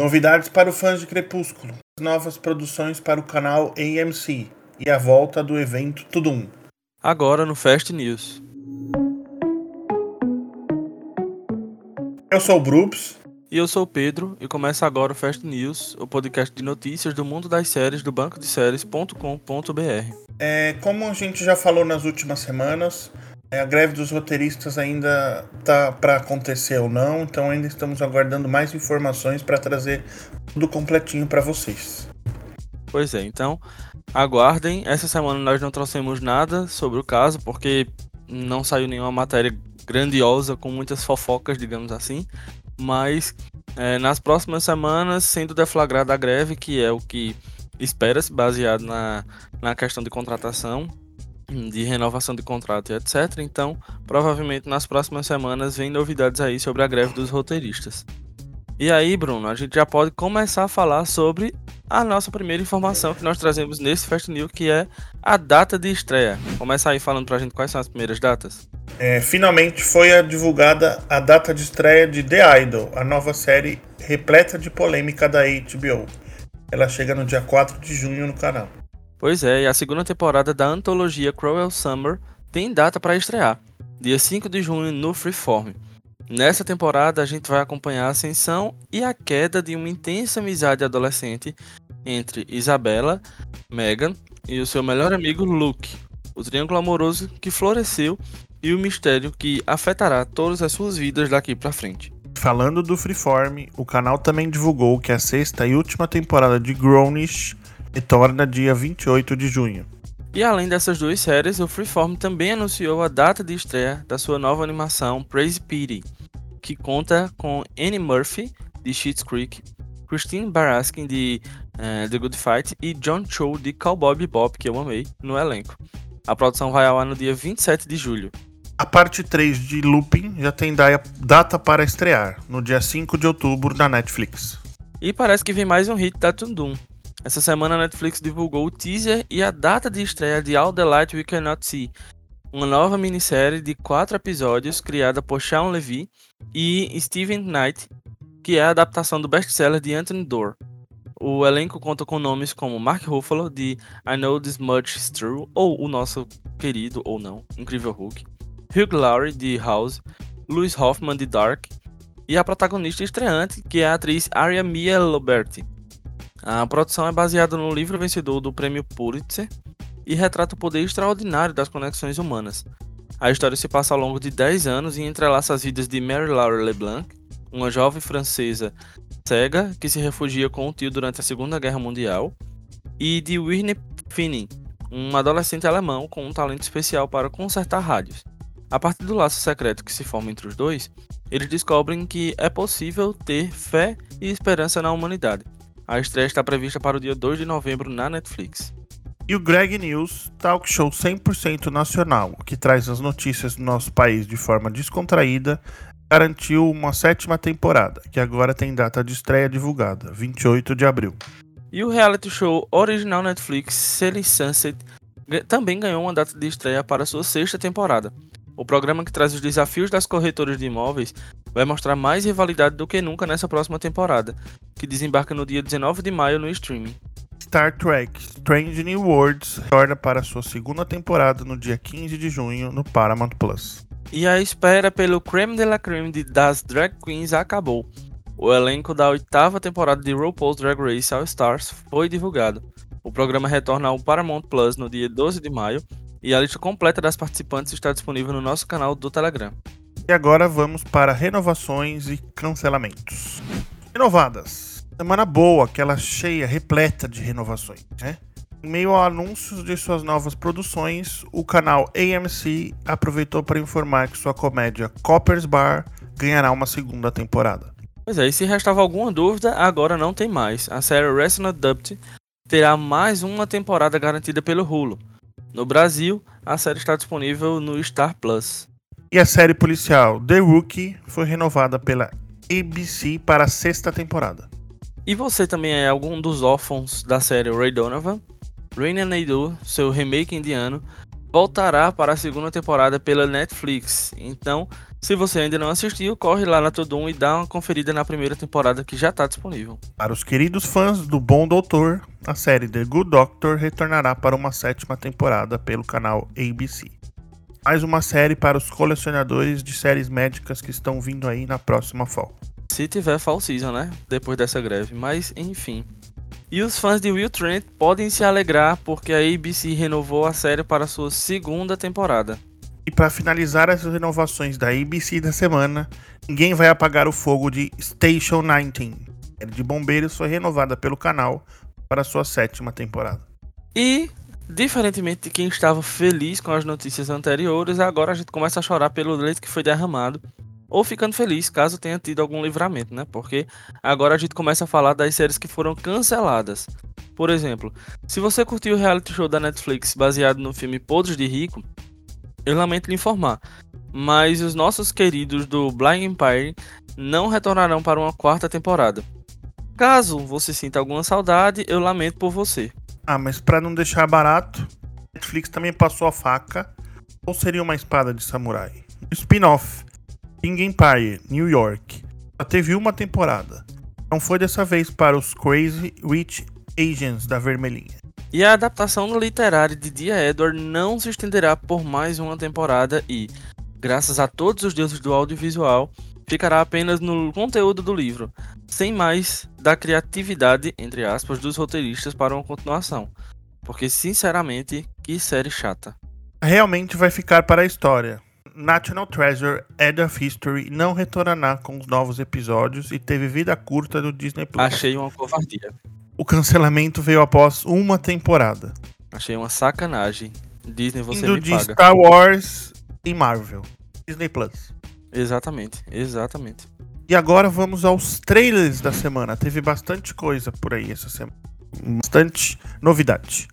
Novidades para o fãs de Crepúsculo, novas produções para o canal AMC e a volta do evento Tudum. Agora no Fast News. Eu sou o Brups. E eu sou o Pedro, e começa agora o Fast News, o podcast de notícias do mundo das séries do banco de séries.com.br. É, como a gente já falou nas últimas semanas, a greve dos roteiristas ainda tá para acontecer ou não, então ainda estamos aguardando mais informações para trazer tudo completinho para vocês. Pois é, então aguardem. Essa semana nós não trouxemos nada sobre o caso, porque não saiu nenhuma matéria grandiosa com muitas fofocas, digamos assim. Mas é, nas próximas semanas, sendo deflagrada a greve, que é o que espera-se, baseado na, na questão de contratação, de renovação de contrato e etc. Então, provavelmente nas próximas semanas vem novidades aí sobre a greve dos roteiristas. E aí, Bruno, a gente já pode começar a falar sobre a nossa primeira informação que nós trazemos nesse Fast News, que é a data de estreia. Começa aí falando pra gente quais são as primeiras datas. É, finalmente foi divulgada a data de estreia de The Idol, a nova série repleta de polêmica da HBO. Ela chega no dia 4 de junho no canal. Pois é, e a segunda temporada da antologia Cruel Summer tem data para estrear, dia 5 de junho no Freeform. Nessa temporada a gente vai acompanhar a ascensão e a queda de uma intensa amizade adolescente entre Isabella, Megan e o seu melhor amigo Luke, o triângulo amoroso que floresceu e o mistério que afetará todas as suas vidas daqui para frente. Falando do Freeform, o canal também divulgou que a sexta e última temporada de Grownish retorna dia 28 de junho. E além dessas duas séries, o Freeform também anunciou a data de estreia da sua nova animação Praise Pity, que conta com Annie Murphy, de Schitt's Creek, Christine Baraskin, de uh, The Good Fight, e John Cho, de Cowboy Bebop, que eu amei, no elenco. A produção vai ao ar no dia 27 de julho. A parte 3 de Lupin já tem data para estrear, no dia 5 de outubro, na Netflix. E parece que vem mais um hit da Tundum, essa semana a Netflix divulgou o teaser e a data de estreia de All the Light We Cannot See, uma nova minissérie de quatro episódios criada por Sean Levy e Steven Knight, que é a adaptação do best-seller de Anthony Doerr. O elenco conta com nomes como Mark Ruffalo, de I Know This Much Is True, ou o nosso querido, ou não, Incrível Hulk, Hugh Laurie, de House, Louis Hoffman, de Dark, e a protagonista estreante, que é a atriz Aria Mia Loberti. A produção é baseada no livro vencedor do prêmio Pulitzer e retrata o poder extraordinário das conexões humanas. A história se passa ao longo de 10 anos e entrelaça as vidas de Mary Laure Leblanc, uma jovem francesa cega que se refugia com o tio durante a Segunda Guerra Mundial, e de Whitney Finning, um adolescente alemão com um talento especial para consertar rádios. A partir do laço secreto que se forma entre os dois, eles descobrem que é possível ter fé e esperança na humanidade a estreia está prevista para o dia 2 de novembro na Netflix. E o Greg News, talk show 100% nacional, que traz as notícias do nosso país de forma descontraída, garantiu uma sétima temporada, que agora tem data de estreia divulgada, 28 de abril. E o reality show original Netflix, Selling Sunset, também ganhou uma data de estreia para sua sexta temporada. O programa que traz os desafios das corretoras de imóveis vai mostrar mais rivalidade do que nunca nessa próxima temporada, que desembarca no dia 19 de maio no streaming. Star Trek Strange New Worlds retorna para sua segunda temporada no dia 15 de junho no Paramount Plus. E a espera pelo creme de la creme das drag queens acabou. O elenco da oitava temporada de RuPaul's Drag Race All Stars foi divulgado. O programa retorna ao Paramount Plus no dia 12 de maio e a lista completa das participantes está disponível no nosso canal do Telegram. E agora vamos para renovações e cancelamentos. Renovadas. Semana boa, aquela cheia, repleta de renovações, né? Em meio a anúncios de suas novas produções, o canal AMC aproveitou para informar que sua comédia Copper's Bar ganhará uma segunda temporada. Pois é, e se restava alguma dúvida, agora não tem mais. A série Resident Dupt terá mais uma temporada garantida pelo Hulu. No Brasil, a série está disponível no Star Plus. E a série policial The Rookie foi renovada pela ABC para a sexta temporada. E você também é algum dos órfãos da série Ray Donovan? Raina Naidoo, seu remake indiano, voltará para a segunda temporada pela Netflix. Então, se você ainda não assistiu, corre lá na Todum e dá uma conferida na primeira temporada que já está disponível. Para os queridos fãs do Bom Doutor, a série The Good Doctor retornará para uma sétima temporada pelo canal ABC. Mais uma série para os colecionadores de séries médicas que estão vindo aí na próxima fall. Se tiver fall season, né? Depois dessa greve, mas enfim. E os fãs de Will Trent podem se alegrar porque a ABC renovou a série para sua segunda temporada. E para finalizar essas renovações da ABC da semana, ninguém vai apagar o fogo de Station 19. A série de bombeiros foi renovada pelo canal para sua sétima temporada. E, diferentemente de quem estava feliz com as notícias anteriores, agora a gente começa a chorar pelo leite que foi derramado ou ficando feliz caso tenha tido algum livramento, né? Porque agora a gente começa a falar das séries que foram canceladas. Por exemplo, se você curtiu o reality show da Netflix baseado no filme Podres de Rico, eu lamento lhe informar, mas os nossos queridos do Blind Empire não retornarão para uma quarta temporada. Caso você sinta alguma saudade, eu lamento por você. Ah, mas para não deixar barato, Netflix também passou a faca, ou seria uma espada de samurai? Spin-off King Empire, New York. Só teve uma temporada. Não foi dessa vez para os Crazy Rich Asians da Vermelhinha. E a adaptação literária de Dia Edward não se estenderá por mais uma temporada e, graças a todos os deuses do audiovisual, ficará apenas no conteúdo do livro, sem mais da criatividade, entre aspas, dos roteiristas para uma continuação. Porque, sinceramente, que série chata. Realmente vai ficar para a história. National Treasure Edge of History não retornará com os novos episódios e teve vida curta no Disney Plus. Achei uma covardia. O cancelamento veio após uma temporada. Achei uma sacanagem. Disney você Indo me de paga. Star Wars e Marvel. Disney Plus. Exatamente, exatamente. E agora vamos aos trailers da semana. Teve bastante coisa por aí essa semana. Bastante novidade.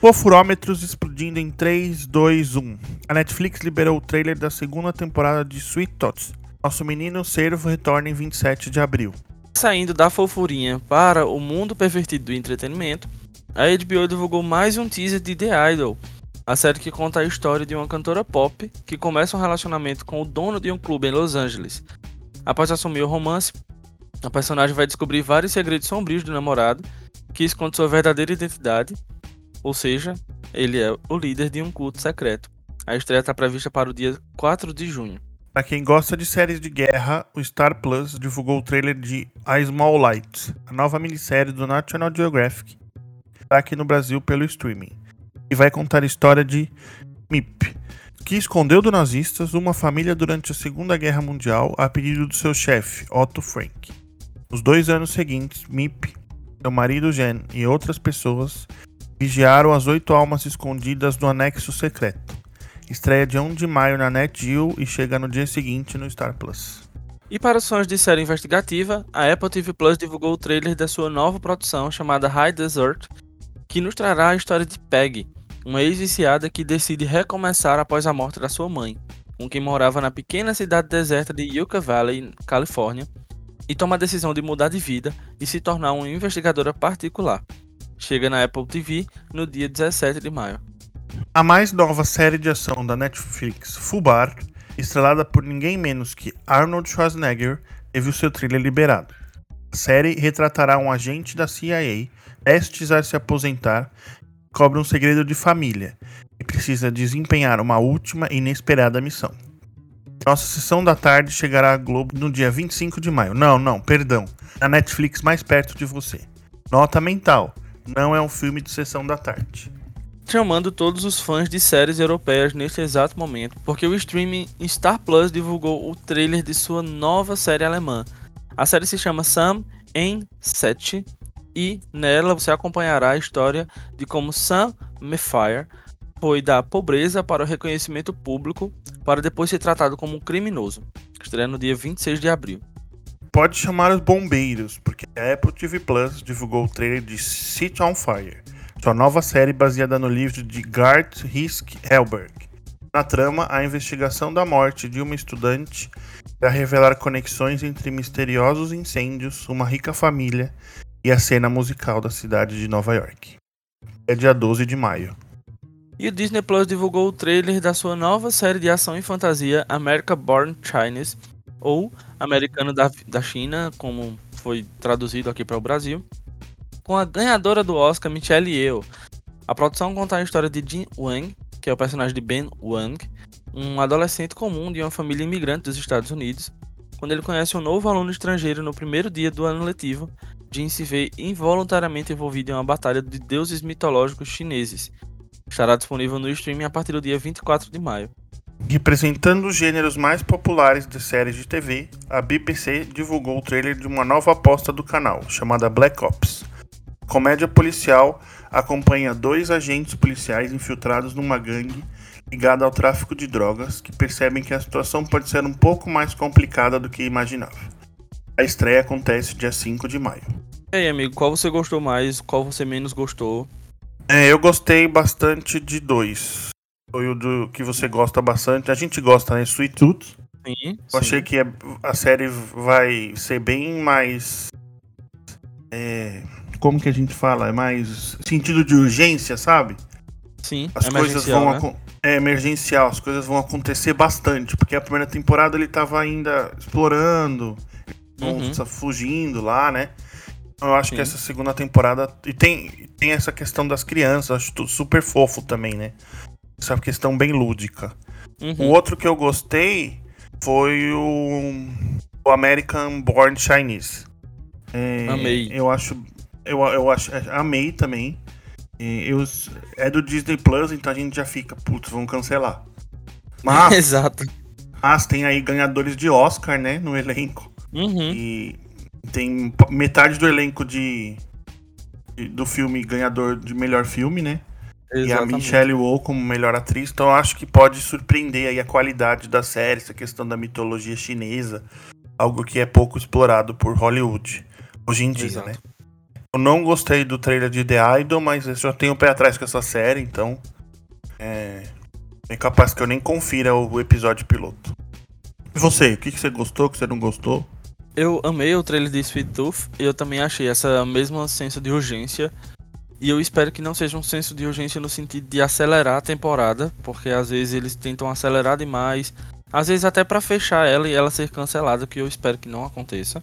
Fofurômetros explodindo em 3, 2, 1. A Netflix liberou o trailer da segunda temporada de Sweet Tots. Nosso menino servo retorna em 27 de abril. Saindo da fofurinha para o mundo pervertido do entretenimento, a HBO divulgou mais um teaser de The Idol, a série que conta a história de uma cantora pop que começa um relacionamento com o dono de um clube em Los Angeles. Após assumir o romance, a personagem vai descobrir vários segredos sombrios do namorado, que esconde sua verdadeira identidade, ou seja, ele é o líder de um culto secreto. A estreia está prevista para o dia 4 de junho. Para quem gosta de séries de guerra, o Star Plus divulgou o trailer de A Small Light, a nova minissérie do National Geographic, está aqui no Brasil pelo streaming, e vai contar a história de MIP, que escondeu dos nazistas uma família durante a Segunda Guerra Mundial a pedido do seu chefe, Otto Frank. Nos dois anos seguintes, MIP, seu marido Jen e outras pessoas vigiaram as oito almas escondidas do anexo secreto. Estreia de 1 de maio na NetGeo e chega no dia seguinte no Star Plus. E para os fãs de série investigativa, a Apple TV Plus divulgou o trailer da sua nova produção chamada High Desert, que nos trará a história de Peggy, uma ex-viciada que decide recomeçar após a morte da sua mãe, com quem morava na pequena cidade deserta de Yucca Valley, Califórnia, e toma a decisão de mudar de vida e se tornar uma investigadora particular. Chega na Apple TV no dia 17 de maio. A mais nova série de ação da Netflix, Fubar, estrelada por ninguém menos que Arnold Schwarzenegger, teve o seu trailer liberado. A série retratará um agente da CIA prestes a se aposentar cobre um segredo de família e precisa desempenhar uma última e inesperada missão. Nossa sessão da tarde chegará à Globo no dia 25 de maio. Não, não, perdão. Na Netflix mais perto de você. Nota mental. Não é um filme de sessão da tarde chamando todos os fãs de séries europeias neste exato momento, porque o streaming Star Plus divulgou o trailer de sua nova série alemã. A série se chama Sam em 7 e nela você acompanhará a história de como Sam Mayfair foi da pobreza para o reconhecimento público para depois ser tratado como um criminoso. Estreia no dia 26 de abril. Pode chamar os bombeiros, porque a Apple TV Plus divulgou o trailer de City on Fire sua nova série baseada no livro de Gart Hisk Helberg. Na trama, a investigação da morte de uma estudante irá revelar conexões entre misteriosos incêndios, uma rica família e a cena musical da cidade de Nova York. É dia 12 de maio. E o Disney Plus divulgou o trailer da sua nova série de ação e fantasia America Born Chinese, ou Americano da, da China, como foi traduzido aqui para o Brasil, com a ganhadora do Oscar, Michelle Yeoh. A produção conta a história de Jin Wang, que é o personagem de Ben Wang, um adolescente comum de uma família imigrante dos Estados Unidos. Quando ele conhece um novo aluno estrangeiro no primeiro dia do ano letivo, Jin se vê involuntariamente envolvido em uma batalha de deuses mitológicos chineses, Estará disponível no streaming a partir do dia 24 de maio. Representando os gêneros mais populares de séries de TV, a BBC divulgou o trailer de uma nova aposta do canal, chamada Black Ops. comédia policial acompanha dois agentes policiais infiltrados numa gangue ligada ao tráfico de drogas que percebem que a situação pode ser um pouco mais complicada do que imaginava. A estreia acontece dia 5 de maio. E aí, amigo, qual você gostou mais, qual você menos gostou? É, eu gostei bastante de dois. Foi o do que você gosta bastante. A gente gosta, né? Sweet Tooth. Sim, Eu sim. achei que a- a série vai ser bem mais. é, como que a gente fala? É mais sentido de urgência, sabe? Sim, As coisas vão. né? É emergencial, as coisas vão acontecer bastante. Porque a primeira temporada ele tava ainda explorando, Uhum. fugindo lá, né? Eu acho que Sim. essa segunda temporada. E tem, tem essa questão das crianças, acho tudo super fofo também, né? Essa questão bem lúdica. O Uhum. outro que eu gostei foi o, o American Born Chinese. É, Amei. Eu acho. Eu, eu acho. é, Amei também. É, eu, é do Disney Plus, então a gente já fica, putz, vamos cancelar. Mas, Exato. mas tem aí ganhadores de Oscar, né, no elenco. Uhum. E tem metade do elenco de, de- do filme ganhador de melhor filme, né? E a Exatamente. Michelle Yeoh como melhor atriz, então eu acho que pode surpreender aí a qualidade da série, essa questão da mitologia chinesa, algo que é pouco explorado por Hollywood hoje em dia, Exato. né? Eu não gostei do trailer de The Idol, mas eu já tenho o pé atrás com essa série, então é, é capaz que eu nem confira o episódio piloto. E você, o que, que você gostou, o que você não gostou? Eu amei o trailer de Sweet Tooth e eu também achei essa mesma senso de urgência. E eu espero que não seja um senso de urgência no sentido de acelerar a temporada, porque às vezes eles tentam acelerar demais, às vezes até pra fechar ela e ela ser cancelada, que eu espero que não aconteça.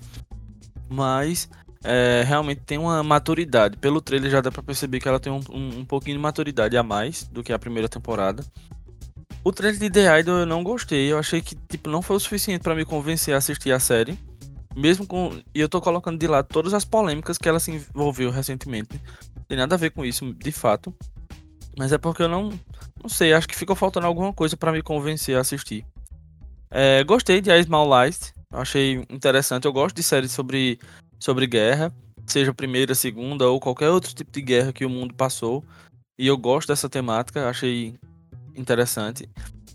Mas é, realmente tem uma maturidade. Pelo trailer já dá pra perceber que ela tem um, um, um pouquinho de maturidade a mais do que a primeira temporada. O trailer de The Idol eu não gostei, eu achei que tipo não foi o suficiente pra me convencer a assistir a série. Mesmo com. E eu tô colocando de lado todas as polêmicas que ela se envolveu recentemente. Tem nada a ver com isso, de fato. Mas é porque eu não. Não sei, acho que ficou faltando alguma coisa pra me convencer a assistir. É, gostei de A Small Light. Achei interessante. Eu gosto de séries sobre, sobre guerra. Seja primeira, segunda ou qualquer outro tipo de guerra que o mundo passou. E eu gosto dessa temática. Achei interessante.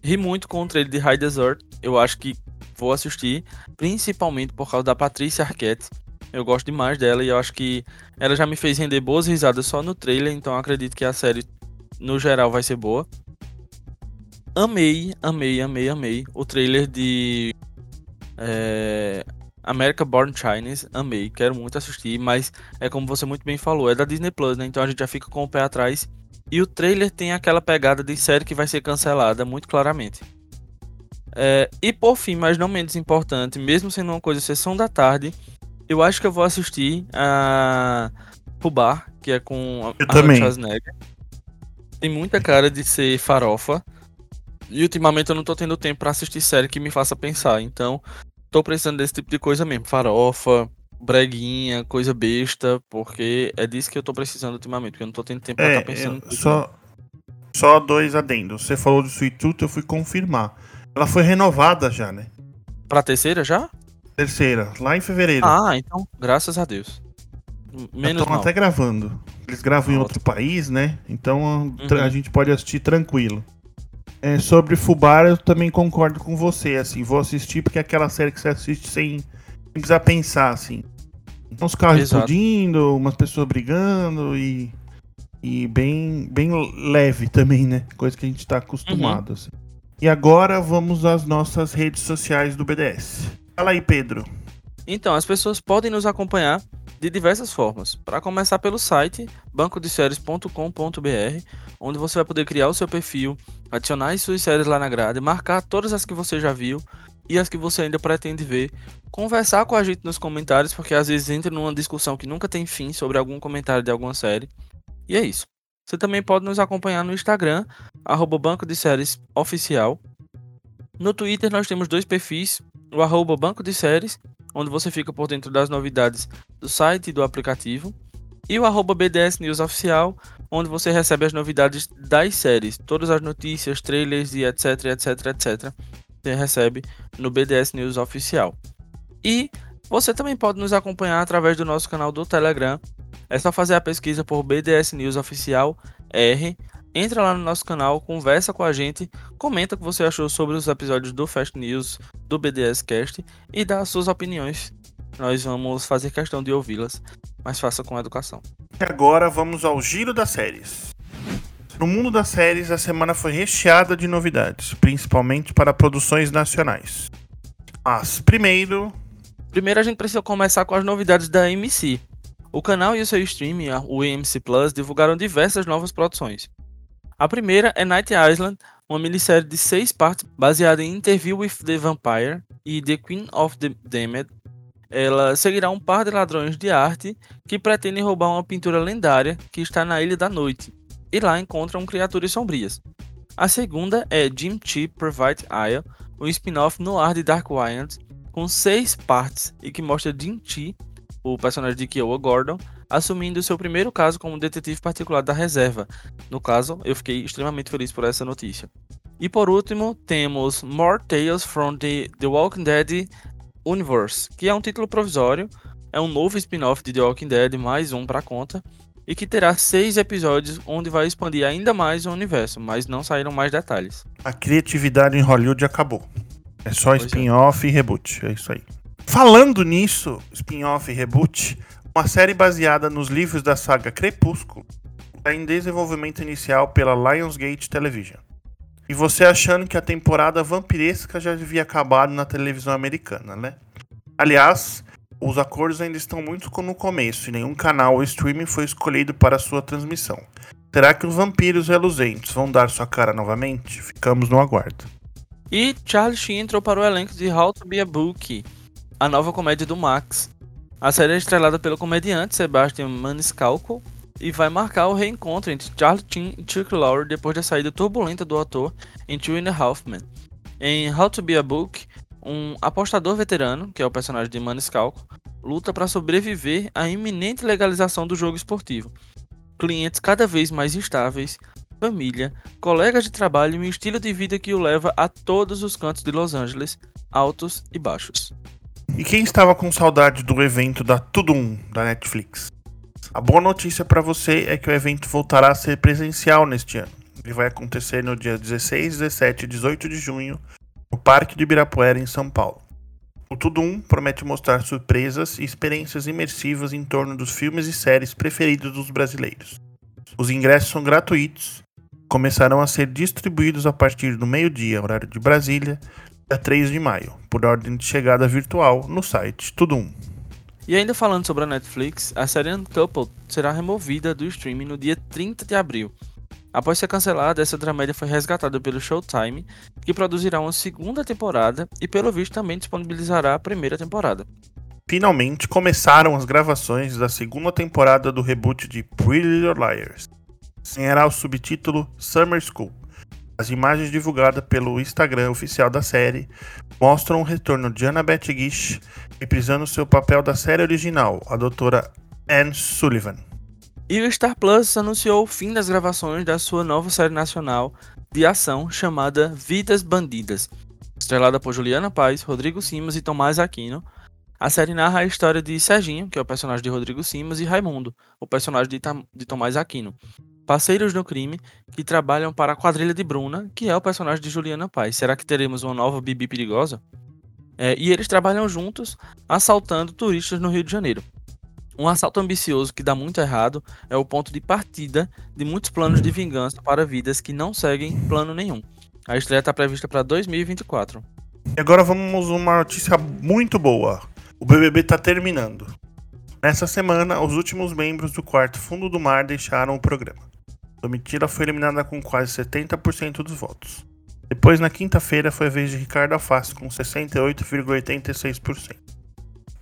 Ri muito com o trailer de High Desert. Eu acho que vou assistir, principalmente por causa da Patrícia Arquette. Eu gosto demais dela e eu acho que ela já me fez render boas risadas só no trailer, então acredito que a série no geral vai ser boa. Amei, amei, amei, amei o trailer de é, America Born Chinese. Amei, quero muito assistir, mas é como você muito bem falou, é da Disney Plus, né? Então a gente já fica com o pé atrás. E o trailer tem aquela pegada de série que vai ser cancelada, muito claramente. É, e por fim, mas não menos importante, mesmo sendo uma coisa sessão da tarde, eu acho que eu vou assistir a Pubar, que é com a Eu também. Schwarzenegger. Tem muita cara de ser farofa. E ultimamente eu não tô tendo tempo pra assistir série que me faça pensar. Então, tô precisando desse tipo de coisa mesmo. Farofa, breguinha, coisa besta, porque é disso que eu tô precisando ultimamente, porque eu não tô tendo tempo pra É, estar pensando. eu- tudo, não. só, só dois adendos. Você falou de Sweet Tooth, eu fui confirmar. Ela foi renovada já, né? Pra terceira já? Terceira, lá em fevereiro. Ah, então, graças a Deus. Menos estão até gravando. Eles gravam em Ah, outro país, né? Então a- Uhum. a gente pode assistir tranquilo. É, sobre Fubara, eu também concordo com você. Assim, vou assistir porque é aquela série que você assiste sem, sem precisar pensar, assim. Uns carros Exato. explodindo, umas pessoas brigando e, e bem, bem leve também, né? Coisa que a gente tá acostumado. Uhum. Assim. E agora vamos às nossas redes sociais do BDS. Fala aí, Pedro. Então, as pessoas podem nos acompanhar de diversas formas. Para começar pelo site bancodeséries.com.br, onde você vai poder criar o seu perfil, adicionar as suas séries lá na grade, marcar todas as que você já viu e as que você ainda pretende ver, conversar com a gente nos comentários, porque às vezes entra numa discussão que nunca tem fim sobre algum comentário de alguma série. E é isso. Você também pode nos acompanhar no Instagram, arroba Banco de Séries Oficial. No Twitter nós temos dois perfis, o arroba Banco de Séries onde você fica por dentro das novidades do site e do aplicativo, e o arroba BDS News Oficial, onde você recebe as novidades das séries, todas as notícias, trailers e etc, etc, etc. Você recebe no BDS News Oficial. E você também pode nos acompanhar através do nosso canal do Telegram. É só fazer a pesquisa por BDS News Oficial R entra lá no nosso canal, conversa com a gente, comenta o que você achou sobre os episódios do Fast News, do BDS Cast e dá as suas opiniões. Nós vamos fazer questão de ouvi-las, mas faça com educação. E agora vamos ao giro das séries. No mundo das séries, a semana foi recheada de novidades, principalmente para produções nacionais. Mas primeiro. Primeiro a gente precisa começar com as novidades da AMC. O canal e o seu streaming, o AMC Plus, divulgaram diversas novas produções. A primeira é Night Island, uma minissérie de seis partes baseada em Interview with the Vampire e The Queen of the Damned. Ela seguirá um par de ladrões de arte que pretendem roubar uma pintura lendária que está na Ilha da Noite, e lá encontram criaturas sombrias. A segunda é Jim Chi Private Eye, um spin-off no ar de Dark Wyand, com seis partes e que mostra Jim Chi, o personagem de Kiowa Gordon, assumindo seu primeiro caso como detetive particular da reserva. No caso, eu fiquei extremamente feliz por essa notícia. E por último, temos More Tales from the, the Walking Dead Universe, que é um título provisório, é um novo spin-off de The Walking Dead, mais um para conta, e que terá seis episódios onde vai expandir ainda mais o universo, mas não saíram mais detalhes. A criatividade em Hollywood acabou. É só é. spin-off é. e reboot, é isso aí. Falando nisso, spin-off e reboot, uma série baseada nos livros da saga Crepúsculo está em desenvolvimento inicial pela Lionsgate Television. E você achando que a temporada vampiresca já devia acabar na televisão americana, né? Aliás, os acordos ainda estão muito no começo e nenhum canal ou streaming foi escolhido para sua transmissão. Será que os vampiros reluzentes vão dar sua cara novamente? Ficamos no aguardo. E Charlie Sheen entrou para o elenco de How to Be a Book, a nova comédia do Max, a série é estrelada pelo comediante Sebastian Maniscalco e vai marcar o reencontro entre Charlie Chin e Chuck Lorre depois da saída turbulenta do ator em Two and a Half Men. Em How to Be a Book, um apostador veterano, que é o personagem de Maniscalco, luta para sobreviver à iminente legalização do jogo esportivo. Clientes cada vez mais instáveis, família, colegas de trabalho e um estilo de vida que o leva a todos os cantos de Los Angeles, altos e baixos. E quem estava com saudade do evento da Tudum da Netflix? A boa notícia para você é que o evento voltará a ser presencial neste ano. Ele vai acontecer no dia 16, 17 e 18 de junho no Parque de Ibirapuera, em São Paulo. O Tudum promete mostrar surpresas e experiências imersivas em torno dos filmes e séries preferidos dos brasileiros. Os ingressos são gratuitos, começarão a ser distribuídos a partir do meio-dia, horário de Brasília, dia 3 de maio, por ordem de chegada virtual no site Tudum. E ainda falando sobre a Netflix, a série Uncoupled será removida do streaming no dia 30 de abril. Após ser cancelada, essa dramédia foi resgatada pelo Showtime, que produzirá uma segunda temporada e, pelo visto, também disponibilizará a primeira temporada. Finalmente começaram as gravações da segunda temporada do reboot de Pretty Little Liars. Ganhará o subtítulo Summer School. As imagens divulgadas pelo Instagram oficial da série mostram o retorno de Annabeth Gish reprisando seu papel da série original, a doutora Anne Sullivan. E o Star Plus anunciou o fim das gravações da sua nova série nacional de ação chamada Vidas Bandidas. Estrelada por Juliana Paz, Rodrigo Simas e Tomás Aquino, a série narra a história de Serginho, que é o personagem de Rodrigo Simas, e Raimundo, o personagem de, de Tomás Aquino, parceiros no crime que trabalham para a quadrilha de Bruna, que é o personagem de Juliana Paz. Será que teremos uma nova Bibi perigosa? É, e eles trabalham juntos, assaltando turistas no Rio de Janeiro. Um assalto ambicioso que dá muito errado é o ponto de partida de muitos planos de vingança para vidas que não seguem plano nenhum. A estreia está prevista para 2024. E agora vamos uma notícia muito boa. O BBB está terminando. Nessa semana, os últimos membros do quarto fundo do mar deixaram o programa. Domitila foi eliminada com quase 70% dos votos. Depois, na quinta-feira, foi a vez de Ricardo Alface com 68,86%.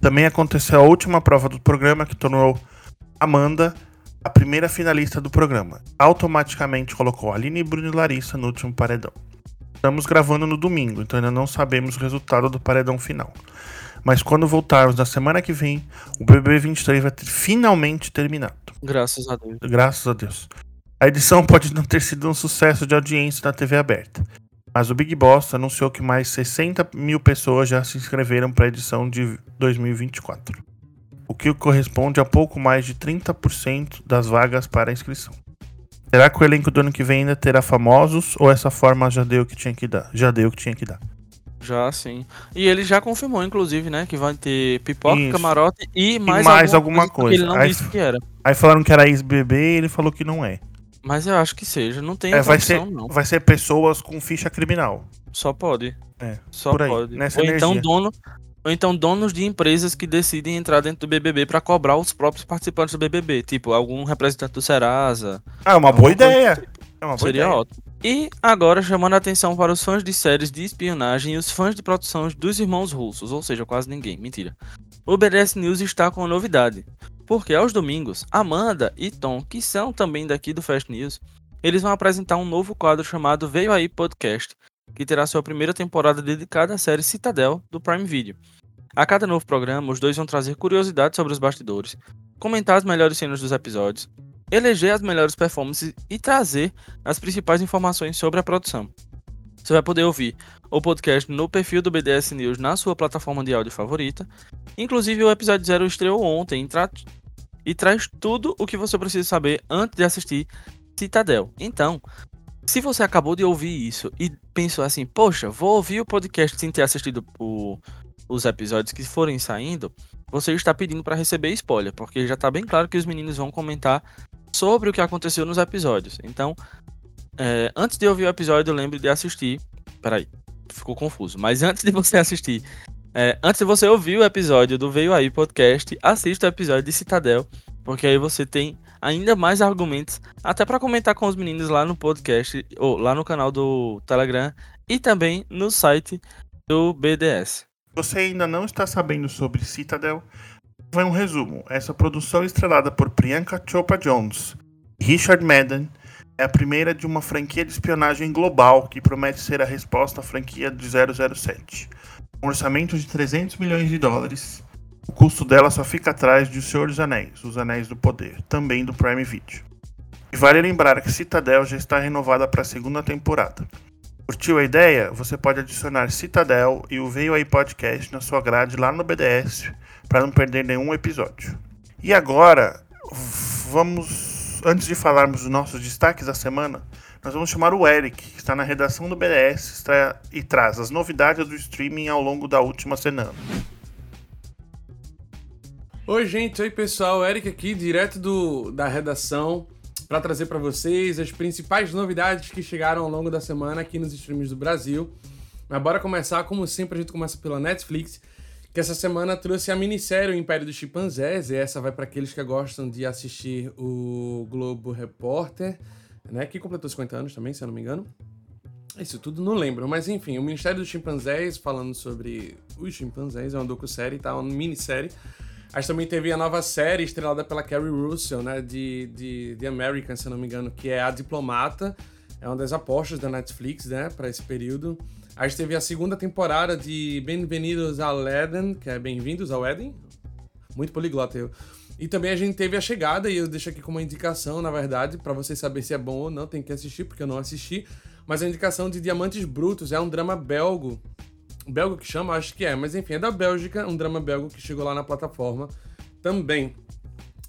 Também aconteceu a última prova do programa que tornou Amanda a primeira finalista do programa. Automaticamente colocou Aline, Bruno e Larissa no último paredão. Estamos gravando no domingo, então ainda não sabemos o resultado do paredão final. Mas quando voltarmos na semana que vem, o BB23 vai ter finalmente terminado. Graças a Deus. Graças a Deus. A edição pode não ter sido um sucesso de audiência na TV aberta, mas o Big Boss anunciou que mais 60 mil pessoas já se inscreveram para a edição de 2024, o que corresponde a pouco mais de 30% das vagas para a inscrição. Será que o elenco do ano que vem ainda terá famosos ou essa forma já deu o que tinha que dar? Já deu o que tinha que dar. Já, sim. E ele já confirmou, inclusive, né, que vai ter pipoca, Isso. camarote e mais, e mais alguma, alguma coisa. ele não aí, disse que era. Aí falaram que era ex-BB e ele falou que não é. Mas eu acho que seja, não tem é, vai ser, não. Vai ser pessoas com ficha criminal. Só pode. É, só aí, pode. Nessa ou energia. então dono, ou então donos de empresas que decidem entrar dentro do BBB para cobrar os próprios participantes do BBB, tipo algum representante do Serasa. Ah, é uma boa ideia. Tipo. É uma boa Seria ideia. ótimo. E agora chamando a atenção para os fãs de séries de espionagem e os fãs de produção dos irmãos russos, ou seja, quase ninguém, mentira. O BDS News está com novidade, porque aos domingos, Amanda e Tom, que são também daqui do Fast News, eles vão apresentar um novo quadro chamado Veio Aí Podcast, que terá sua primeira temporada dedicada à série Citadel do Prime Video. A cada novo programa, os dois vão trazer curiosidades sobre os bastidores, comentar as melhores cenas dos episódios, eleger as melhores performances e trazer as principais informações sobre a produção. Você vai poder ouvir o podcast no perfil do BDS News na sua plataforma de áudio favorita. Inclusive, o episódio zero estreou ontem e traz tudo o que você precisa saber antes de assistir Citadel. Então, se você acabou de ouvir isso e pensou assim, poxa, vou ouvir o podcast sem ter assistido o, os episódios que forem saindo, você está pedindo para receber spoiler, porque já está bem claro que os meninos vão comentar sobre o que aconteceu nos episódios. Então, é, antes de ouvir o episódio, lembre de assistir. Peraí, ficou confuso. Mas antes de você assistir, é, antes de você ouvir o episódio do Veio Aí Podcast, assista o episódio de Citadel, porque aí você tem ainda mais argumentos, até para comentar com os meninos lá no podcast, ou lá no canal do Telegram e também no site do BDS. Você ainda não está sabendo sobre Citadel? Vai um resumo. Essa produção estrelada por Priyanka Chopra Jones e Richard Madden é a primeira de uma franquia de espionagem global que promete ser a resposta à franquia de 007. Um orçamento de 300 milhões de dólares, o custo dela só fica atrás de O Senhor dos Anéis, Os Anéis do Poder, também do Prime Video. E vale lembrar que Citadel já está renovada para a segunda temporada. Curtiu a ideia? Você pode adicionar Citadel e o Veio Aí Podcast na sua grade lá no BDS para não perder nenhum episódio. E agora, vamos, antes de falarmos dos nossos destaques da semana, nós vamos chamar o Eric, que está na redação do BDS e traz as novidades do streaming ao longo da última semana. Oi, gente, oi pessoal, Eric aqui, direto do, da redação, para trazer para vocês as principais novidades que chegaram ao longo da semana aqui nos streams do Brasil. Mas bora começar, como sempre, a gente começa pela Netflix, que essa semana trouxe a minissérie O Império dos Chimpanzés, e essa vai para aqueles que gostam de assistir o Globo Repórter, né, que completou 50 anos também, se eu não me engano. Isso tudo não lembro, mas enfim, o Ministério dos Chimpanzés, falando sobre os chimpanzés, é uma docu-série, tá? Uma minissérie. A gente também teve a nova série estrelada pela Carrie Russell, né, de, de, American, se eu não me engano, que é A Diplomata. É uma das apostas da Netflix, né, para esse período. A gente teve a segunda temporada de Bem-vindos ao Eden, que é Bem-vindos ao Eden. Muito poliglota eu. E também a gente teve a chegada, e eu deixo aqui como uma indicação, na verdade, para vocês saberem se é bom ou não, tem que assistir, porque eu não assisti. Mas a indicação de Diamantes Brutos é um drama belgo. Belgo que chama? Acho que é, mas enfim, é da Bélgica, um drama belgo que chegou lá na plataforma também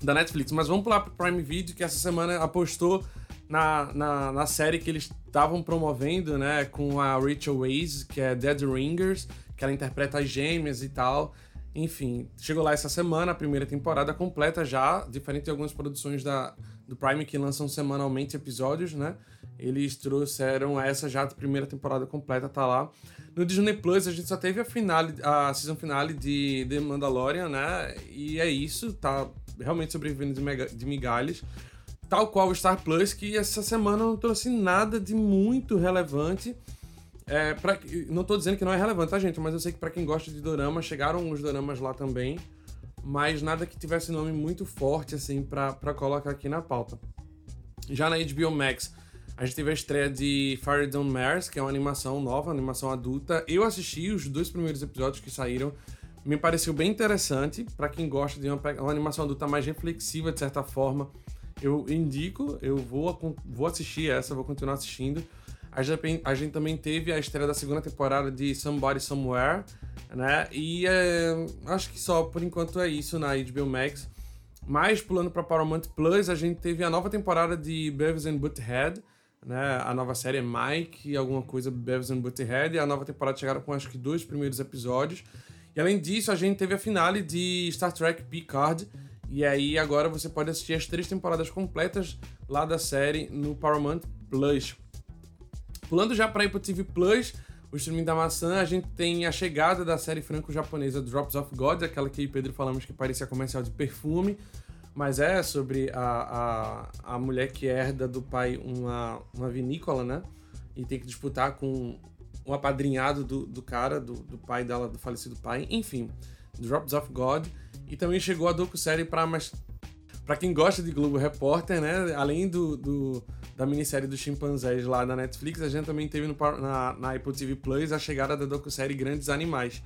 da Netflix. Mas vamos pular pro Prime Video, que essa semana apostou na, na, na série que eles estavam promovendo, né, com a Rachel Weisz, que é Dead Ringers, que ela interpreta as gêmeas e tal. Enfim, chegou lá essa semana, a primeira temporada completa já, diferente de algumas produções da, do Prime que lançam semanalmente episódios, né? Eles trouxeram essa já a primeira temporada completa, tá lá. No Disney Plus a gente só teve a finale, a season finale de The Mandalorian, né? E é isso, tá realmente sobrevivendo de, mega, de migalhas. Tal qual o Star Plus, que essa semana não trouxe nada de muito relevante. É, pra, não tô dizendo que não é relevante, tá, gente? Mas eu sei que para quem gosta de dorama, chegaram os doramas lá também. Mas nada que tivesse nome muito forte, assim, para colocar aqui na pauta. Já na HBO Max, a gente teve a estreia de Fire Down Mars, que é uma animação nova, animação adulta. Eu assisti os dois primeiros episódios que saíram. Me pareceu bem interessante. para quem gosta de uma, uma, animação adulta mais reflexiva, de certa forma, eu indico. Eu vou, vou assistir essa, vou continuar assistindo. A gente, a gente também teve a estreia da segunda temporada de Somebody Somewhere, né? E é, acho que só por enquanto é isso na HBO Max. Mas pulando para Paramount Plus, a gente teve a nova temporada de Beavis and Butthead, né? A nova série é Mike, alguma coisa Beavis and Butthead, e a nova temporada chegaram com acho que dois primeiros episódios. E além disso, a gente teve a finale de Star Trek Picard, e aí agora você pode assistir as três temporadas completas lá da série no Paramount Plus. Pulando já para Apple TV Plus, o streaming da maçã, a gente tem a chegada da série franco-japonesa Drops of God, aquela que Pedro falamos que parecia comercial de perfume mas é sobre a, a, a mulher que herda do pai uma, uma vinícola, né? E tem que disputar com um apadrinhado do, do cara, do, do pai dela, do falecido pai. Enfim, Drops of God. E também chegou a docu-série para para quem gosta de Globo Repórter, né? Além do, do, da minissérie dos chimpanzés lá na Netflix, a gente também teve no, na, na Apple TV Plus a chegada da docu-série Grandes Animais,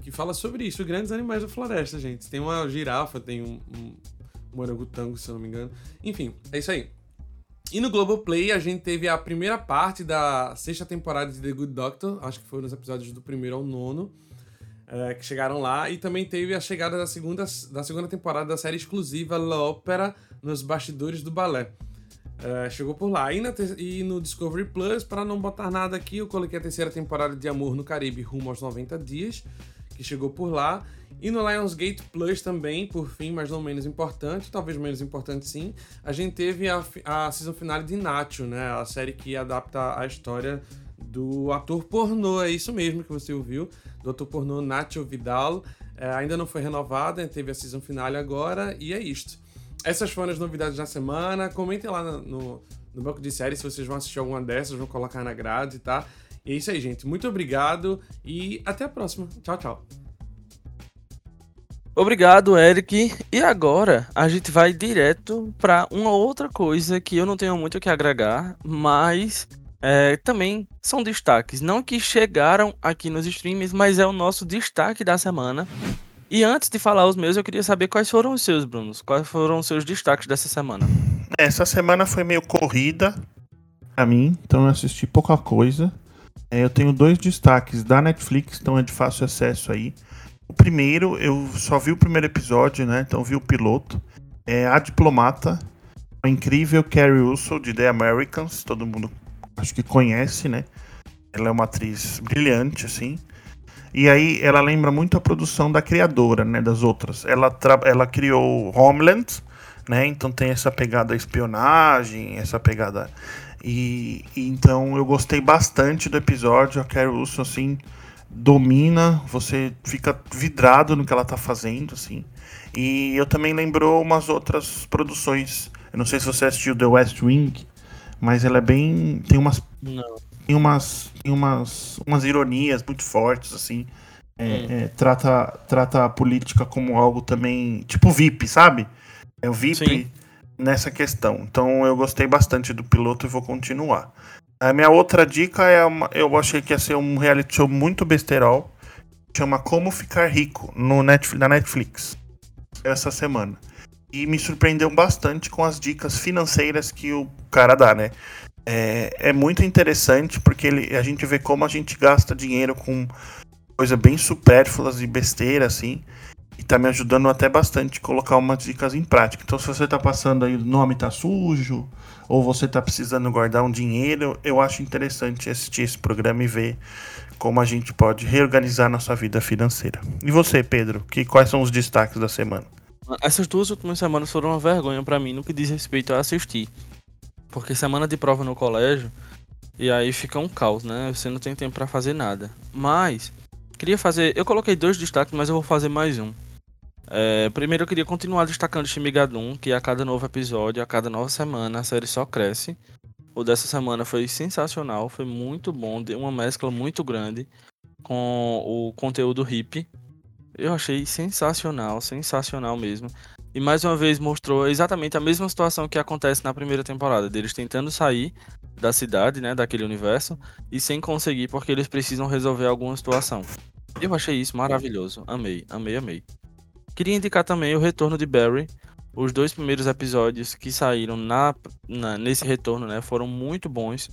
que fala sobre isso, grandes animais da floresta, gente. Tem uma girafa, tem um, um Morangotango, se eu não me engano. Enfim, é isso aí. E no Globoplay a gente teve a primeira parte da sexta temporada de The Good Doctor, acho que foi nos episódios do primeiro ao nono, é, que chegaram lá, e também teve a chegada da segunda, da segunda temporada da série exclusiva La Ópera nos bastidores do balé. É, chegou por lá. E, e no Discovery Plus, para não botar nada aqui, eu coloquei a terceira temporada de Amor no Caribe rumo aos 90 dias, que chegou por lá. E no Lionsgate Plus também, por fim, mas não menos importante, talvez menos importante sim, a gente teve a, a season finale de Nacho, né? A série que adapta a história do ator pornô, é isso mesmo que você ouviu, do ator pornô Nacho Vidal. É, ainda não foi renovada, teve a season finale agora, e é isto. Essas foram as novidades da semana. Comentem lá no, no, banco de séries se vocês vão assistir alguma dessas, vão colocar na grade, tá? E é isso aí, gente. Muito obrigado e até a próxima. Tchau, tchau. Obrigado, Eric. E agora a gente vai direto para uma outra coisa que eu não tenho muito o que agregar, mas é, também são destaques. Não que chegaram aqui nos streams, mas é o nosso destaque da semana. E antes de falar os meus, eu queria saber quais foram os seus, Brunos. Quais foram os seus destaques dessa semana? Essa semana foi meio corrida pra mim, então eu assisti pouca coisa. É, eu tenho dois destaques da Netflix, então é de fácil acesso aí. O primeiro, eu só vi o primeiro episódio, né? Então vi o piloto. É A Diplomata, a incrível Carrie Russell de The Americans, todo mundo acho que conhece, né? Ela é uma atriz brilhante, assim. E aí ela lembra muito a produção da criadora, né? Das outras. Ela, ela criou Homeland, né? Então tem essa pegada espionagem, essa pegada. E, e então eu gostei bastante do episódio. A Carrie Russell, assim domina, você fica vidrado no que ela tá fazendo, assim. E eu também lembrou umas outras produções. Eu não sei se você assistiu The West Wing, mas ela é bem. tem umas. Não. Tem umas. Tem umas. umas ironias muito fortes, assim. É, hum. é, trata, trata a política como algo também. Tipo VIP, sabe? É o VIP Sim. nessa questão. Então eu gostei bastante do piloto e vou continuar. A minha outra dica é uma, eu achei que ia ser um reality show muito besterol. Chama Como Ficar Rico no Netflix, na Netflix essa semana. E me surpreendeu bastante com as dicas financeiras que o cara dá, né? É, é muito interessante porque ele, a gente vê como a gente gasta dinheiro com coisa bem supérfluas e besteira, assim. E tá me ajudando até bastante a colocar umas dicas em prática. Então, se você tá passando aí, o nome tá sujo, ou você está precisando guardar um dinheiro, eu acho interessante assistir esse programa e ver como a gente pode reorganizar nossa vida financeira. E você, Pedro? Que, quais são os destaques da semana? Essas duas últimas semanas foram uma vergonha para mim no que diz respeito a assistir. Porque semana de prova no colégio, e aí fica um caos, né? Você não tem tempo para fazer nada. Mas, queria fazer. Eu coloquei dois destaques, mas eu vou fazer mais um. É, primeiro eu queria continuar destacando Shimigadun, que a cada novo episódio, a cada nova semana, a série só cresce. O dessa semana foi sensacional, foi muito bom, deu uma mescla muito grande com o conteúdo hip. Eu achei sensacional, sensacional mesmo. E mais uma vez mostrou exatamente a mesma situação que acontece na primeira temporada, deles tentando sair da cidade, né, daquele universo, e sem conseguir porque eles precisam resolver alguma situação. Eu achei isso maravilhoso, amei, amei, amei. Queria indicar também o retorno de Barry. Os dois primeiros episódios que saíram na, na, nesse retorno, né, foram muito bons.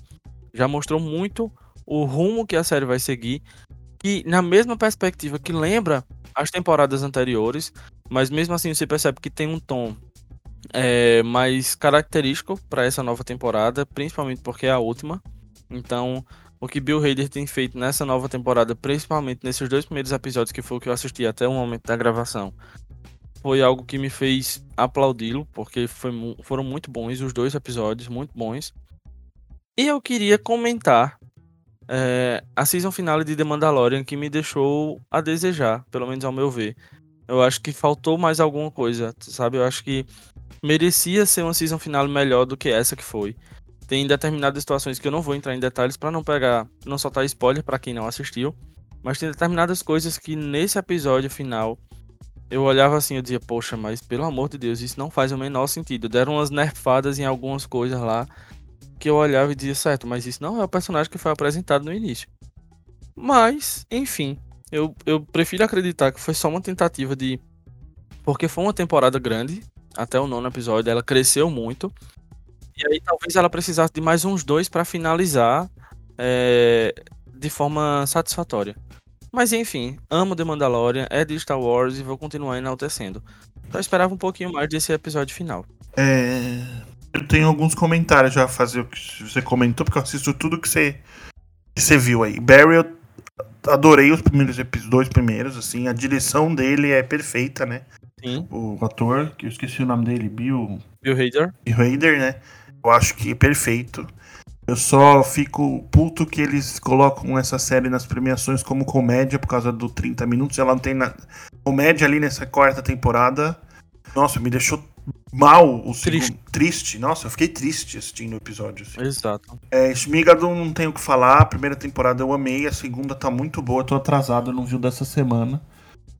Já mostrou muito o rumo que a série vai seguir. E na mesma perspectiva que lembra as temporadas anteriores, mas mesmo assim você percebe que tem um tom é, mais característico para essa nova temporada, principalmente porque é a última. Então, o que Bill Hader tem feito nessa nova temporada, principalmente nesses dois primeiros episódios, que foi o que eu assisti até o momento da gravação, foi algo que me fez aplaudi-lo, porque foi, foram muito bons os dois episódios, muito bons. E eu queria comentar é, a season finale de The Mandalorian, que me deixou a desejar, pelo menos ao meu ver. Eu acho que faltou mais alguma coisa, sabe? Eu acho que merecia ser uma season finale melhor do que essa que foi. Tem determinadas situações que eu não vou entrar em detalhes para não pegar, não soltar spoiler para quem não assistiu, mas tem determinadas coisas que nesse episódio final eu olhava assim, eu dizia, poxa, mas pelo amor de Deus, isso não faz o menor sentido. Deram umas nerfadas em algumas coisas lá que eu olhava e dizia, certo, mas isso não é o personagem que foi apresentado no início. Mas, enfim, eu, eu prefiro acreditar que foi só uma tentativa de. Porque foi uma temporada grande, até o nono episódio, ela cresceu muito. E aí talvez ela precisasse de mais uns dois para finalizar é, de forma satisfatória. Mas enfim, amo The Mandalorian, é de Star Wars e vou continuar enaltecendo. Só esperava um pouquinho mais desse episódio final. É... Eu tenho alguns comentários já a fazer o que você comentou, porque eu assisto tudo que você, que você viu aí. Barry, eu adorei os primeiros dois primeiros, assim, a direção dele é perfeita, né? Sim. O ator, que eu esqueci o nome dele, Bill. Bill Hader. Bill Hader, né? Eu acho que é perfeito. Eu só fico puto que eles colocam essa série nas premiações como comédia por causa do 30 minutos. Ela não tem na... comédia ali nessa quarta temporada. Nossa, me deixou mal o triste. segundo. Triste. Nossa, eu fiquei triste assistindo o episódio. Assim. Exato. É, Shmigadon não tenho o que falar. A primeira temporada eu amei, a segunda tá muito boa. Eu tô atrasado, eu não vi o dessa semana.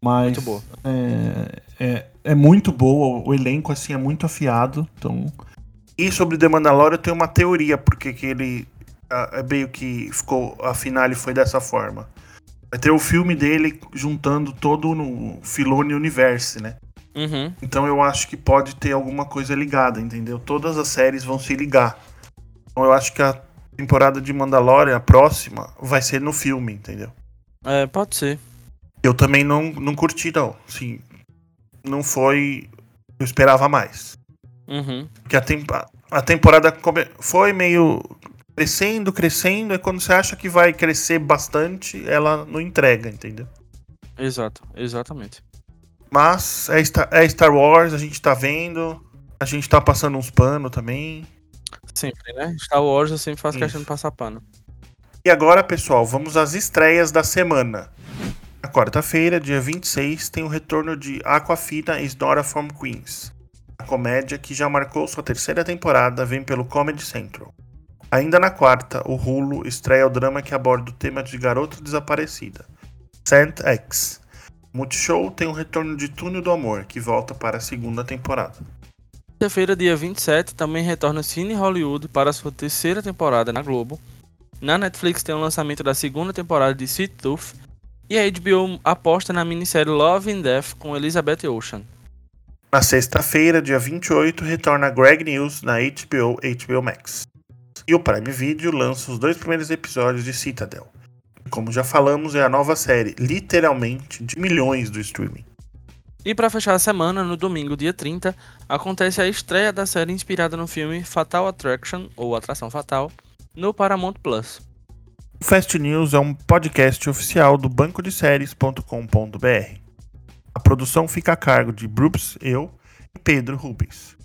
Mas Muito boa. É, é, é muito boa, o elenco assim é muito afiado. Então, e sobre The Mandalorian eu tenho uma teoria, porque que ele é meio que ficou. A finale foi dessa forma. Vai ter o filme dele juntando todo no Filone Universe, né? Uhum. Então eu acho que pode ter alguma coisa ligada, entendeu? Todas as séries vão se ligar. Então eu acho que a temporada de Mandalorian, a próxima, vai ser no filme, entendeu? É, pode ser. Eu também não, não curti, não. Sim, não foi. Eu esperava mais. Uhum. Porque a, temp a temporada foi meio crescendo, crescendo, e quando você acha que vai crescer bastante, ela não entrega, entendeu? Exato, exatamente. Mas é Star, é Star Wars, a gente tá vendo, a gente tá passando uns panos também. Sempre, né? Star Wars eu sempre faço Isso. questão de passar pano. E agora, pessoal, vamos às estreias da semana. Na quarta-feira, dia 26, tem o retorno de Aquafina is Nora from Queens. A comédia que já marcou sua terceira temporada vem pelo Comedy Central. Ainda na quarta, o Hulu estreia o drama que aborda o tema de garota desaparecida, Saint X. Multishow tem o retorno de Túnel do Amor, que volta para a segunda temporada. Terça-feira, dia 27, também retorna Cine Hollywood para sua terceira temporada na Globo. Na Netflix tem o lançamento da segunda temporada de Sweet Tooth. E a HBO aposta na minissérie Love and Death com Elizabeth Ocean. Na sexta-feira, dia 28, retorna Greg News na HBO HBO Max. E o Prime Video lança os dois primeiros episódios de Citadel. Como já falamos, é a nova série, literalmente, de milhões do streaming. E para fechar a semana, no domingo, dia 30, acontece a estreia da série inspirada no filme Fatal Attraction, ou Atração Fatal, no Paramount Plus. O Fast News é um podcast oficial do bancodeséries.com.br. A produção fica a cargo de Brups, eu e Pedro Rubens.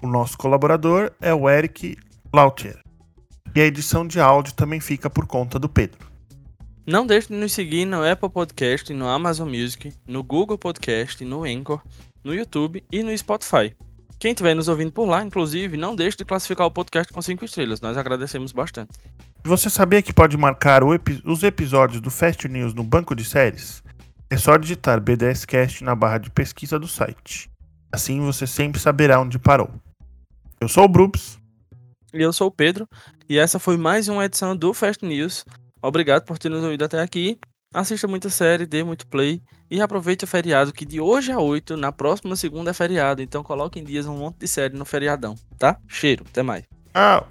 O nosso colaborador é o Eric Lautier. E a edição de áudio também fica por conta do Pedro. Não deixe de nos seguir no Apple Podcast, no Amazon Music, no Google Podcast, no Anchor, no YouTube e no Spotify. Quem estiver nos ouvindo por lá, inclusive, não deixe de classificar o podcast com 5 estrelas. Nós agradecemos bastante. Você sabia que pode marcar epi os episódios do Fast News no banco de séries? É só digitar BDScast na barra de pesquisa do site. Assim você sempre saberá onde parou. Eu sou o Brups. E eu sou o Pedro. E essa foi mais uma edição do Fast News. Obrigado por ter nos ouvido até aqui. Assista muita série, dê muito play e aproveite o feriado, que de hoje a 8, na próxima segunda é feriado. Então coloque em dias um monte de série no feriadão, tá? Cheiro, até mais. Ah.